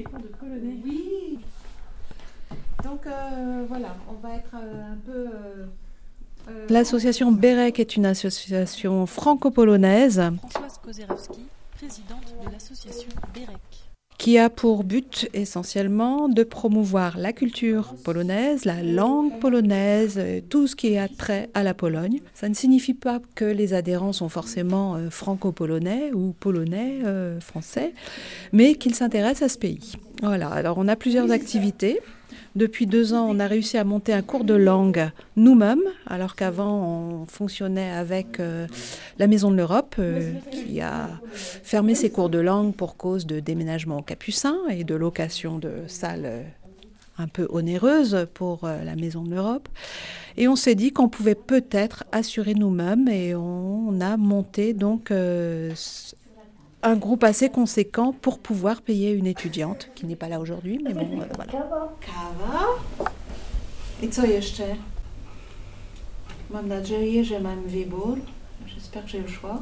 de polonais. Oui. Donc euh, voilà, on va être euh, un peu. euh, euh, L'association BEREC est une association franco-polonaise Françoise Kozerowski, présidente de l'association BEREC. Qui a pour but essentiellement de promouvoir la culture polonaise, la langue polonaise, euh, tout ce qui a trait à la Pologne. Ça ne signifie pas que les adhérents sont forcément euh, franco-polonais ou polonais, euh, français, mais qu'ils s'intéressent à ce pays. Voilà, alors on a plusieurs activités. Depuis deux ans, on a réussi à monter un cours de langue nous-mêmes, alors qu'avant, on fonctionnait avec euh, la Maison de l'Europe, euh, qui a fermé ses cours de langue pour cause de déménagement au Capucin et de location de salles euh, un peu onéreuses pour la Maison de l'Europe. Et on s'est dit qu'on pouvait peut-être assurer nous-mêmes et on, a monté donc un groupe assez conséquent pour pouvoir payer une étudiante qui n'est pas là aujourd'hui, mais bon, euh, voilà. Kawa. I co jeszcze? Mam nadzieję, że mam wybór. J'espère que j'ai le choix.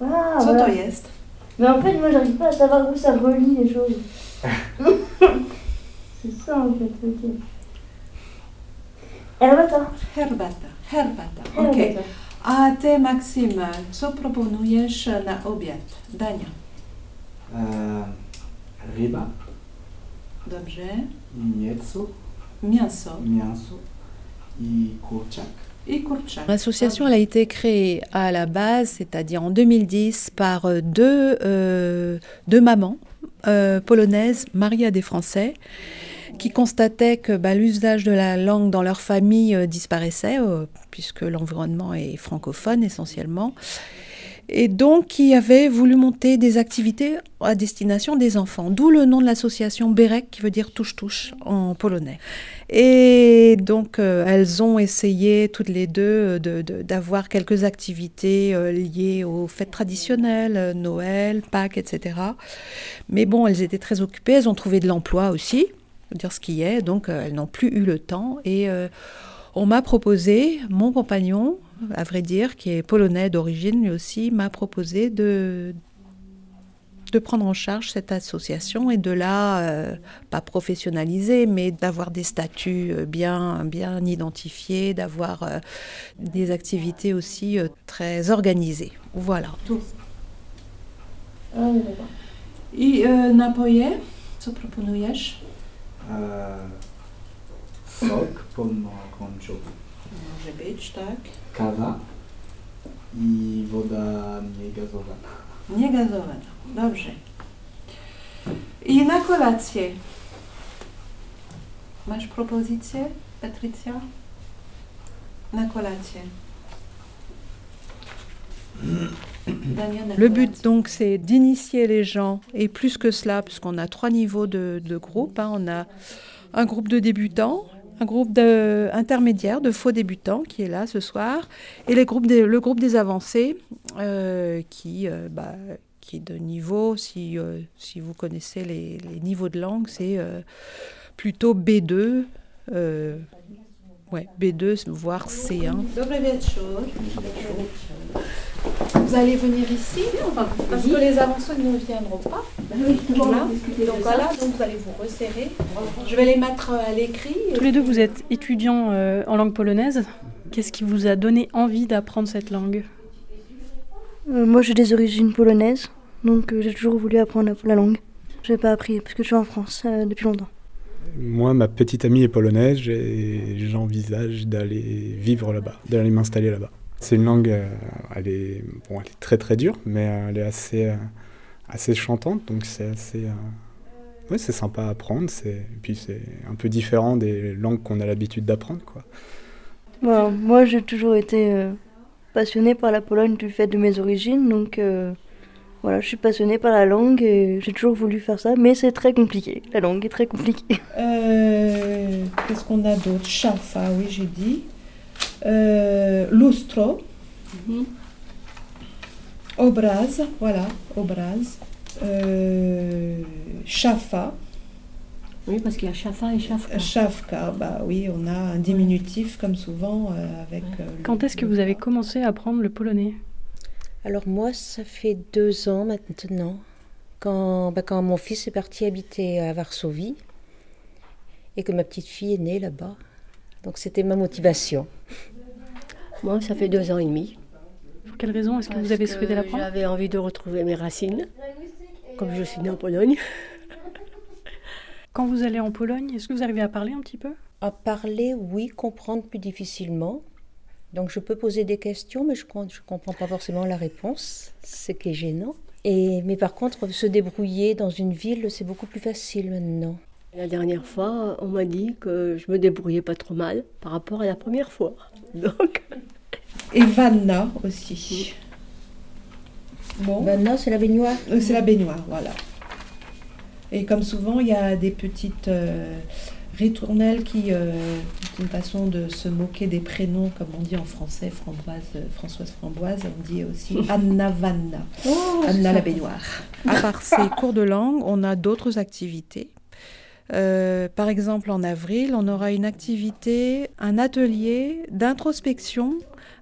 Ah, Co voilà. to jest? Mais en fait, moi, j'arrive pas à savoir où ça relie les choses. c'est ça, en fait, ok. Herbata. Herbata. Herbata. Herbata. A ty, Maksyma, co proponujesz na obiad? Dania. E, ryba, Dobrze. mięso, Mięso mięso i kurczak. L'association elle a été créée à la base, c'est-à-dire en 2010, par deux, euh, deux mamans euh, polonaises mariées à des Français qui constataient que bah, l'usage de la langue dans leur famille euh, disparaissait, euh, puisque l'environnement est francophone essentiellement. Et donc, qui avaient voulu monter des activités à destination des enfants, d'où le nom de l'association Berek, qui veut dire touche-touche en polonais. Et donc, euh, elles ont essayé toutes les deux euh, de- de- d'avoir quelques activités liées aux fêtes traditionnelles, Noël, Pâques, etc. Mais bon, elles étaient très occupées, elles ont trouvé de l'emploi aussi, faut dire ce qui est, donc euh, elles n'ont plus eu le temps. Et euh, on m'a proposé, mon compagnon, à vrai dire, qui est polonais d'origine lui aussi, m'a proposé de, de prendre en charge cette association et de la, euh, pas professionnaliser, mais d'avoir des statuts bien, bien identifiés, d'avoir euh, des activités aussi euh, très organisées. Voilà. Ah, oui, d'accord. I napoje? Co proponujesz? E, sok pomarańczowy, Może być, tak. kawa i woda niegazowana. Niegazowana. Dobrze. I na kolację. Masz propozycję, Patrycja? Na kolację. Le but donc c'est d'initier les gens et plus que cela, puisqu'on a trois niveaux de, de groupe. hein. On a un groupe de débutants, un groupe de, intermédiaire de faux débutants qui est là ce soir, et les groupes des- le groupe des avancés euh, qui, euh, bah, qui est de niveau, si, euh, si vous connaissez les, les niveaux de langue, c'est plutôt B2. euh, ouais, B2, voire C1. Vous allez venir ici parce que les avancés ne viendront pas. Voilà. Donc voilà, donc vous allez vous resserrer. Je vais les mettre à l'écrit. Tous les deux, vous êtes étudiants euh, en langue polonaise. Qu'est-ce qui vous a donné envie d'apprendre cette langue? Euh, moi, j'ai des origines polonaises, donc euh, j'ai toujours voulu apprendre la, la langue. J'ai pas appris parce que je suis en France euh, depuis longtemps. Moi, ma petite amie est polonaise et j'envisage d'aller vivre là-bas, d'aller m'installer là-bas. C'est une langue, euh, elle, est, bon, elle est très très dure, mais euh, elle est assez, euh, assez chantante, donc c'est assez... euh, ouais, c'est sympa à apprendre, c'est, et puis c'est un peu différent des langues qu'on a l'habitude d'apprendre. Quoi. Voilà, moi, j'ai toujours été euh, passionnée par la Pologne du fait de mes origines, donc euh, voilà, je suis passionnée par la langue et j'ai toujours voulu faire ça, mais c'est très compliqué. La langue est très compliquée. Euh, Qu'est-ce qu'on a d'autre? Chafa, oui, j'ai dit. Euh, lustro. Obraz, voilà, obraz. Euh, Chafa. Oui, parce qu'il y a Chafa et Chafka. Shafka, bah oui, on a un diminutif comme souvent euh, avec. euh, Quand est-ce que vous avez commencé à apprendre le polonais? Alors moi, ça fait deux ans maintenant quand, bah, quand mon fils est parti habiter à Varsovie et que ma petite fille est née là-bas. Donc c'était ma motivation. Moi, ça fait deux ans et demi. Pour quelle raison est-ce que vous avez souhaité la prendre J'avais envie de retrouver mes racines, comme je suis née en Pologne. Quand vous allez en Pologne, est-ce que vous arrivez à parler un petit peu? À parler, oui, comprendre plus difficilement. Donc je peux poser des questions, mais je ne comprends pas forcément la réponse, ce qui est gênant. Et, mais par contre, se débrouiller dans une ville, c'est beaucoup plus facile maintenant. La dernière fois, on m'a dit que je me débrouillais pas trop mal par rapport à la première fois. Donc... Et Vanna aussi. Bon. Vanna, c'est la baignoire Euh, C'est la baignoire, voilà. Et comme souvent, il y a des petites euh, ritournelles qui, euh, c'est une façon de se moquer des prénoms, comme on dit en français, Framboise, euh, Françoise Framboise, on dit aussi Anna Vanna, Anna la baignoire. À part ces cours de langue, on a d'autres activités. Euh, par exemple, en avril, on aura une activité, un atelier d'introspection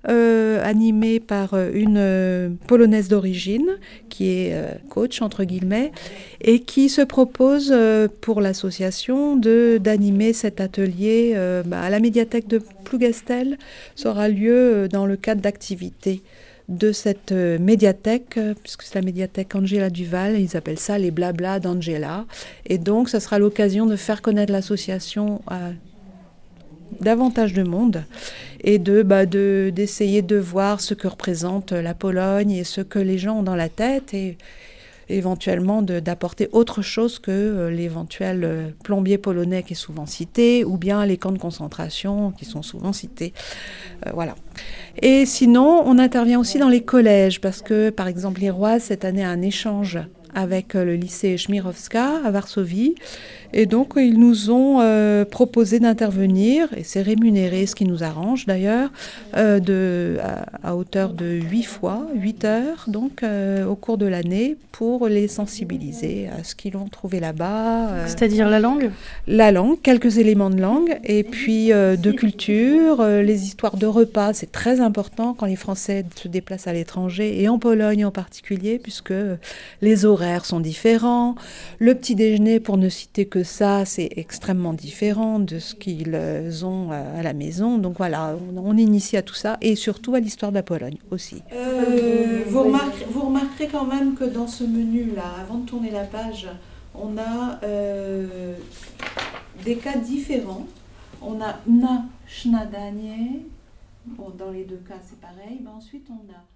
euh, animé par euh, une polonaise d'origine qui est coach entre guillemets et qui se propose pour l'association de d'animer cet atelier bah, à la médiathèque de Plougastel. Ça aura lieu dans le cadre d'activités de cette euh, médiathèque, euh, puisque c'est la médiathèque Angela Duval, ils appellent ça les blablas d'Angela. Et donc, ça sera l'occasion de faire connaître l'association à davantage de monde et de bah, de- d'essayer de, voir ce que représente la Pologne et ce que les gens ont dans la tête et éventuellement d'apporter autre chose que euh, l'éventuel euh, plombier polonais qui est souvent cité ou bien les camps de concentration qui sont souvent cités. Euh, voilà. Et sinon, on intervient aussi dans les collèges parce que, par exemple, l'Iroise, cette année, a un échange avec euh, le lycée Chmirovska à Varsovie. Et donc, ils nous ont euh, proposé d'intervenir, et c'est rémunéré, ce qui nous arrange d'ailleurs, euh, de, à, à hauteur de 8 fois, 8 heures, donc euh, au cours de l'année, pour les sensibiliser à ce qu'ils ont trouvé là-bas. euh, C'est-à-dire la langue? la langue, quelques éléments de langue, et puis euh, de culture, euh, les histoires de repas, c'est très important quand les Français se déplacent à l'étranger, et en Pologne en particulier, puisque euh, les horaires sont différents. Le petit déjeuner, pour ne citer que ça, c'est extrêmement différent de ce qu'ils euh, ont euh, à la maison. Donc voilà, on, on initie à tout ça, et surtout à l'histoire de la Pologne aussi. Euh, vous, remarquerez, quand même que dans ce menu-là, avant de tourner la page, on a des cas différents. On a na, schnadanie. Bon, dans les deux cas, c'est pareil. Mais ensuite, on a.